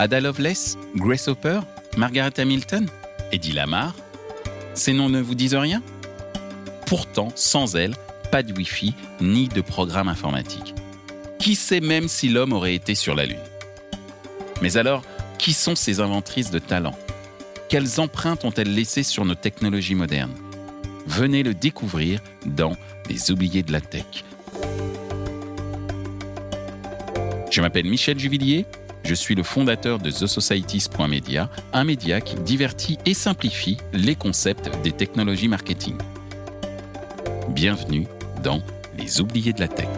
Ada Lovelace, Grace Hopper, Margaret Hamilton, Eddie Lamar Ces noms ne vous disent rien? Pourtant, sans elles, pas de Wi-Fi ni de programme informatique. Qui sait même si l'homme aurait été sur la Lune? Mais alors, qui sont ces inventrices de talent? Quelles empreintes ont-elles laissées sur nos technologies modernes? Venez le découvrir dans Les oubliés de la tech. Je m'appelle Michel Juvillier, je suis le fondateur de TheSocieties.media, un média qui divertit et simplifie les concepts des technologies marketing. Bienvenue dans Les oubliés de la tech.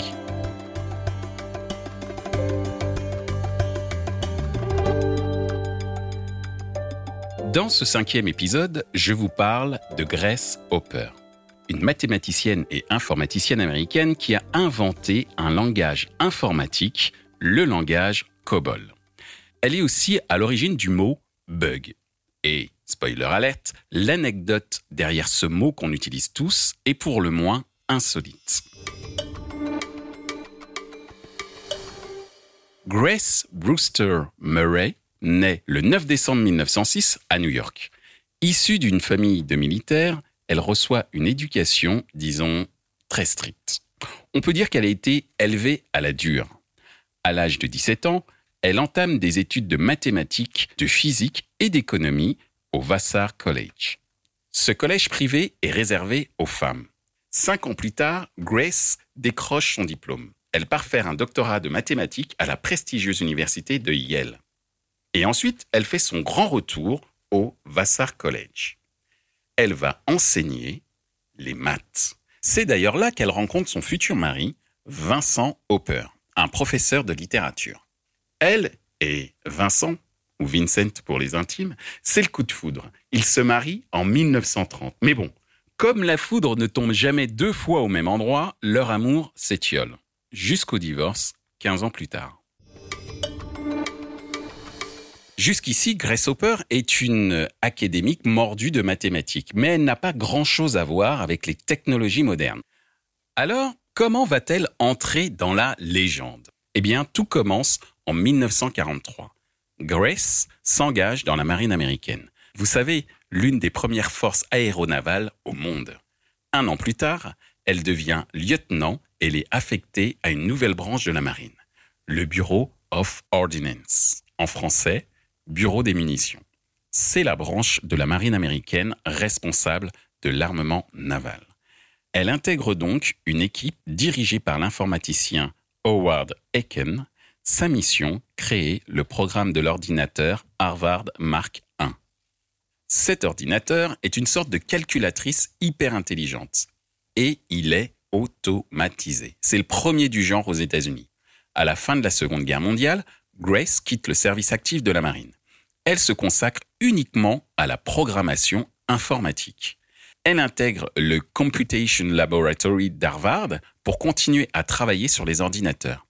Dans ce cinquième épisode, je vous parle de Grace Hopper, une mathématicienne et informaticienne américaine qui a inventé un langage informatique, le langage COBOL. Elle est aussi à l'origine du mot bug. Et, spoiler alerte, l'anecdote derrière ce mot qu'on utilise tous est pour le moins insolite. Grace Brewster Murray naît le 9 décembre 1906 à New York. Issue d'une famille de militaires, elle reçoit une éducation, disons, très stricte. On peut dire qu'elle a été élevée à la dure. À l'âge de 17 ans, elle entame des études de mathématiques, de physique et d'économie au Vassar College. Ce collège privé est réservé aux femmes. Cinq ans plus tard, Grace décroche son diplôme. Elle part faire un doctorat de mathématiques à la prestigieuse université de Yale. Et ensuite, elle fait son grand retour au Vassar College. Elle va enseigner les maths. C'est d'ailleurs là qu'elle rencontre son futur mari, Vincent Hopper, un professeur de littérature. Elle et Vincent, ou Vincent pour les intimes, c'est le coup de foudre. Ils se marient en 1930. Mais bon, comme la foudre ne tombe jamais deux fois au même endroit, leur amour s'étiole. Jusqu'au divorce, 15 ans plus tard. Jusqu'ici, Grace Hopper est une académique mordue de mathématiques, mais elle n'a pas grand-chose à voir avec les technologies modernes. Alors, comment va-t-elle entrer dans la légende? Eh bien, tout commence en 1943. Grace s'engage dans la marine américaine. Vous savez, l'une des premières forces aéronavales au monde. Un an plus tard, elle devient lieutenant et est affectée à une nouvelle branche de la marine, le Bureau of Ordnance. En français, Bureau des munitions. C'est la branche de la marine américaine responsable de l'armement naval. Elle intègre donc une équipe dirigée par l'informaticien Howard Aiken. Sa mission, créer le programme de l'ordinateur Harvard Mark I. Cet ordinateur est une sorte de calculatrice hyper intelligente et il est automatisé. C'est le premier du genre aux États-Unis. À la fin de la Seconde Guerre mondiale, Grace quitte le service actif de la marine elle se consacre uniquement à la programmation informatique. Elle intègre le Computation Laboratory d'Harvard pour continuer à travailler sur les ordinateurs.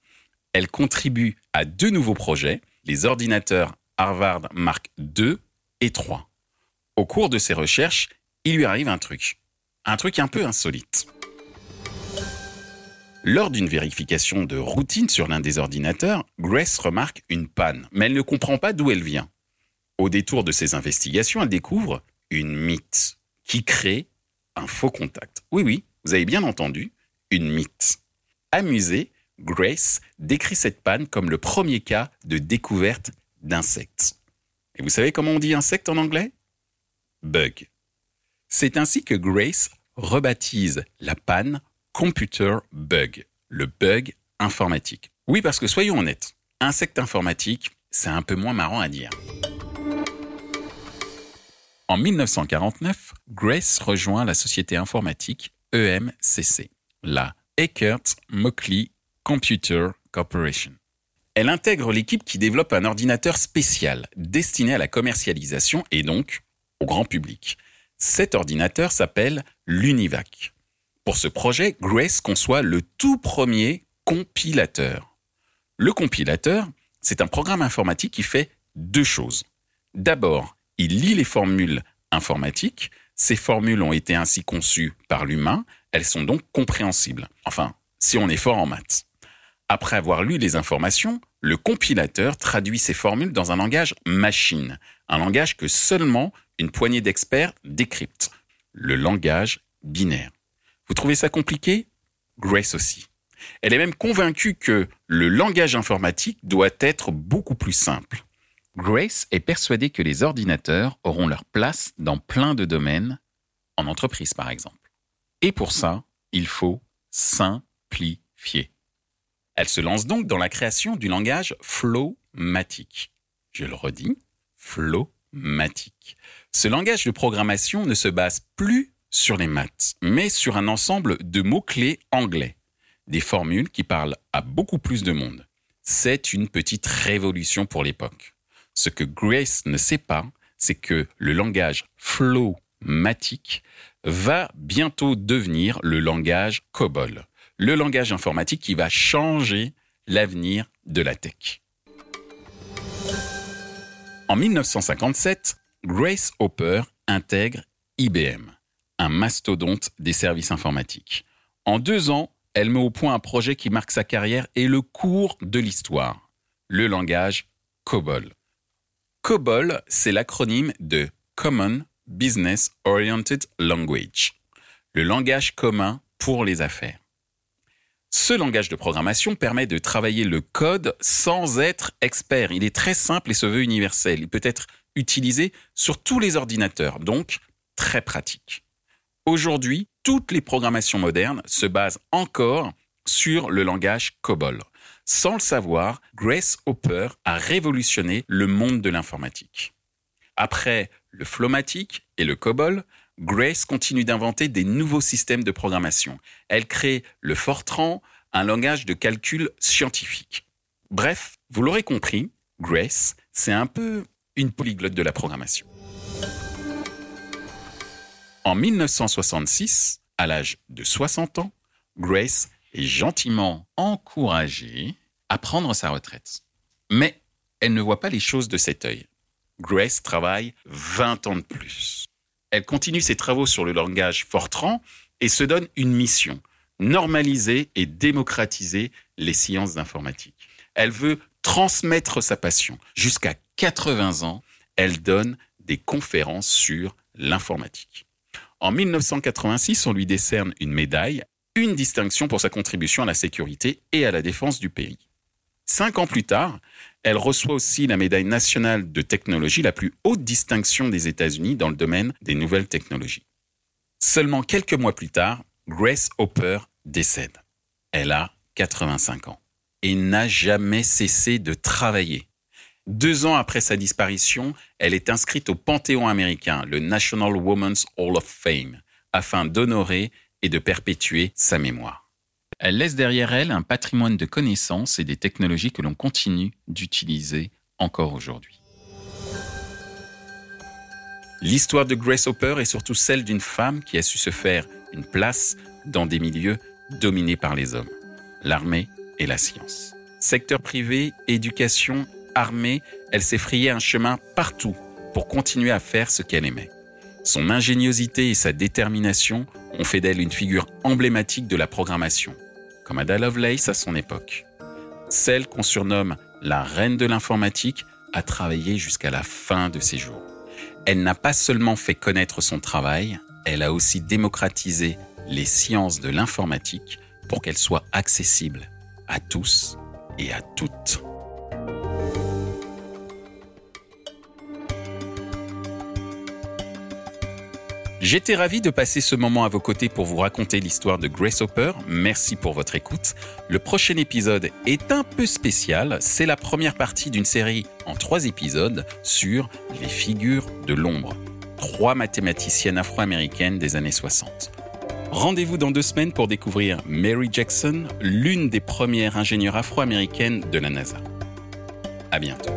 Elle contribue à deux nouveaux projets, les ordinateurs Harvard Mark II et III. Au cours de ses recherches, il lui arrive un truc. Un truc un peu insolite. Lors d'une vérification de routine sur l'un des ordinateurs, Grace remarque une panne, mais elle ne comprend pas d'où elle vient. Au détour de ses investigations, elle découvre une mythe qui crée un faux contact. Oui, oui, vous avez bien entendu, une mythe. Amusée, Grace décrit cette panne comme le premier cas de découverte d'insectes. Et vous savez comment on dit insecte en anglais? Bug. C'est ainsi que Grace rebaptise la panne Computer Bug, le bug informatique. Oui, parce que soyons honnêtes, insecte informatique, c'est un peu moins marrant à dire. En 1949, Grace rejoint la société informatique EMCC, la Eckert Mockley Computer Corporation. Elle intègre l'équipe qui développe un ordinateur spécial destiné à la commercialisation et donc au grand public. Cet ordinateur s'appelle l'Univac. Pour ce projet, Grace conçoit le tout premier compilateur. Le compilateur, c'est un programme informatique qui fait deux choses. D'abord, il lit les formules informatiques. Ces formules ont été ainsi conçues par l'humain. Elles sont donc compréhensibles. Enfin, si on est fort en maths. Après avoir lu les informations, le compilateur traduit ces formules dans un langage machine, un langage que seulement une poignée d'experts décrypte, le langage binaire. Vous trouvez ça compliqué? Grace aussi. Elle est même convaincue que le langage informatique doit être beaucoup plus simple. Grace est persuadée que les ordinateurs auront leur place dans plein de domaines, en entreprise par exemple. Et pour ça, il faut simplifier. Elle se lance donc dans la création du langage Flowmatic. Je le redis, Flowmatic. Ce langage de programmation ne se base plus sur les maths, mais sur un ensemble de mots-clés anglais, des formules qui parlent à beaucoup plus de monde. C'est une petite révolution pour l'époque. Ce que Grace ne sait pas, c'est que le langage Flowmatic va bientôt devenir le langage COBOL, le langage informatique qui va changer l'avenir de la tech. En 1957, Grace Hopper intègre IBM, un mastodonte des services informatiques. En deux ans, elle met au point un projet qui marque sa carrière et le cours de l'histoire, le langage COBOL. COBOL, c'est l'acronyme de Common Business Oriented Language, le langage commun pour les affaires. Ce langage de programmation permet de travailler le code sans être expert. Il est très simple et se veut universel. Il peut être utilisé sur tous les ordinateurs, donc très pratique. Aujourd'hui, toutes les programmations modernes se basent encore sur le langage COBOL. Sans le savoir, Grace Hopper a révolutionné le monde de l'informatique. Après le Flowmatic et le COBOL, Grace continue d'inventer des nouveaux systèmes de programmation. Elle crée le Fortran, un langage de calcul scientifique. Bref, vous l'aurez compris, Grace, c'est un peu une polyglotte de la programmation. En 1966, à l'âge de 60 ans, Grace est gentiment encouragée à prendre sa retraite. Mais elle ne voit pas les choses de cet œil. Grace travaille 20 ans de plus. Elle continue ses travaux sur le langage Fortran et se donne une mission, normaliser et démocratiser les sciences informatiques. Elle veut transmettre sa passion. Jusqu'à 80 ans, elle donne des conférences sur l'informatique. En 1986, on lui décerne une médaille, une distinction pour sa contribution à la sécurité et à la défense du pays. Cinq ans plus tard, elle reçoit aussi la médaille nationale de technologie, la plus haute distinction des États-Unis dans le domaine des nouvelles technologies. Seulement quelques mois plus tard, Grace Hopper décède. Elle a 85 ans et n'a jamais cessé de travailler. Deux ans après sa disparition, elle est inscrite au Panthéon américain, le National Women's Hall of Fame, afin d'honorer et de perpétuer sa mémoire. Elle laisse derrière elle un patrimoine de connaissances et des technologies que l'on continue d'utiliser encore aujourd'hui. L'histoire de Grace Hopper est surtout celle d'une femme qui a su se faire une place dans des milieux dominés par les hommes, l'armée et la science. Secteur privé, éducation, armée, elle s'est frayé un chemin partout pour continuer à faire ce qu'elle aimait. Son ingéniosité et sa détermination ont fait d'elle une figure emblématique de la programmation, comme Ada Lovelace à son époque. Celle qu'on surnomme la reine de l'informatique a travaillé jusqu'à la fin de ses jours. Elle n'a pas seulement fait connaître son travail, elle a aussi démocratisé les sciences de l'informatique pour qu'elles soient accessibles à tous et à toutes. J'étais ravi de passer ce moment à vos côtés pour vous raconter l'histoire de Grace Hopper. Merci pour votre écoute. Le prochain épisode est un peu spécial. C'est la première partie d'une série en trois épisodes sur les figures de l'ombre. Trois mathématiciennes afro-américaines des années 60. Rendez-vous dans deux semaines pour découvrir Mary Jackson, l'une des premières ingénieures afro-américaines de la NASA. À bientôt.